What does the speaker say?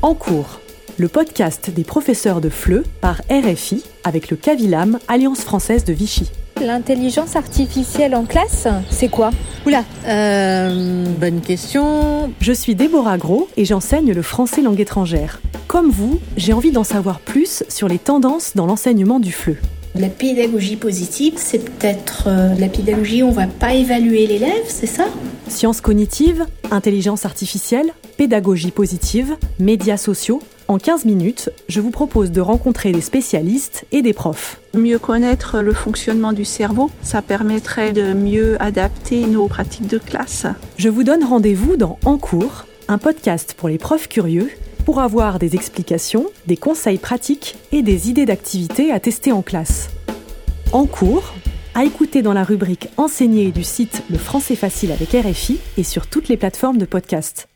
En cours, le podcast des professeurs de FLE par RFI avec le Cavilam, Alliance française de Vichy. L'intelligence artificielle en classe, c'est quoi Oula, euh, bonne question. Je suis Déborah Gros et j'enseigne le français langue étrangère. Comme vous, j'ai envie d'en savoir plus sur les tendances dans l'enseignement du FLE. La pédagogie positive, c'est peut-être euh, la pédagogie où on va pas évaluer l'élève, c'est ça? Sciences cognitives, intelligence artificielle, pédagogie positive, médias sociaux. En 15 minutes, je vous propose de rencontrer des spécialistes et des profs. Mieux connaître le fonctionnement du cerveau, ça permettrait de mieux adapter nos pratiques de classe. Je vous donne rendez-vous dans En cours, un podcast pour les profs curieux pour avoir des explications, des conseils pratiques et des idées d'activités à tester en classe. En cours, à écouter dans la rubrique Enseigner du site Le français facile avec RFI et sur toutes les plateformes de podcast.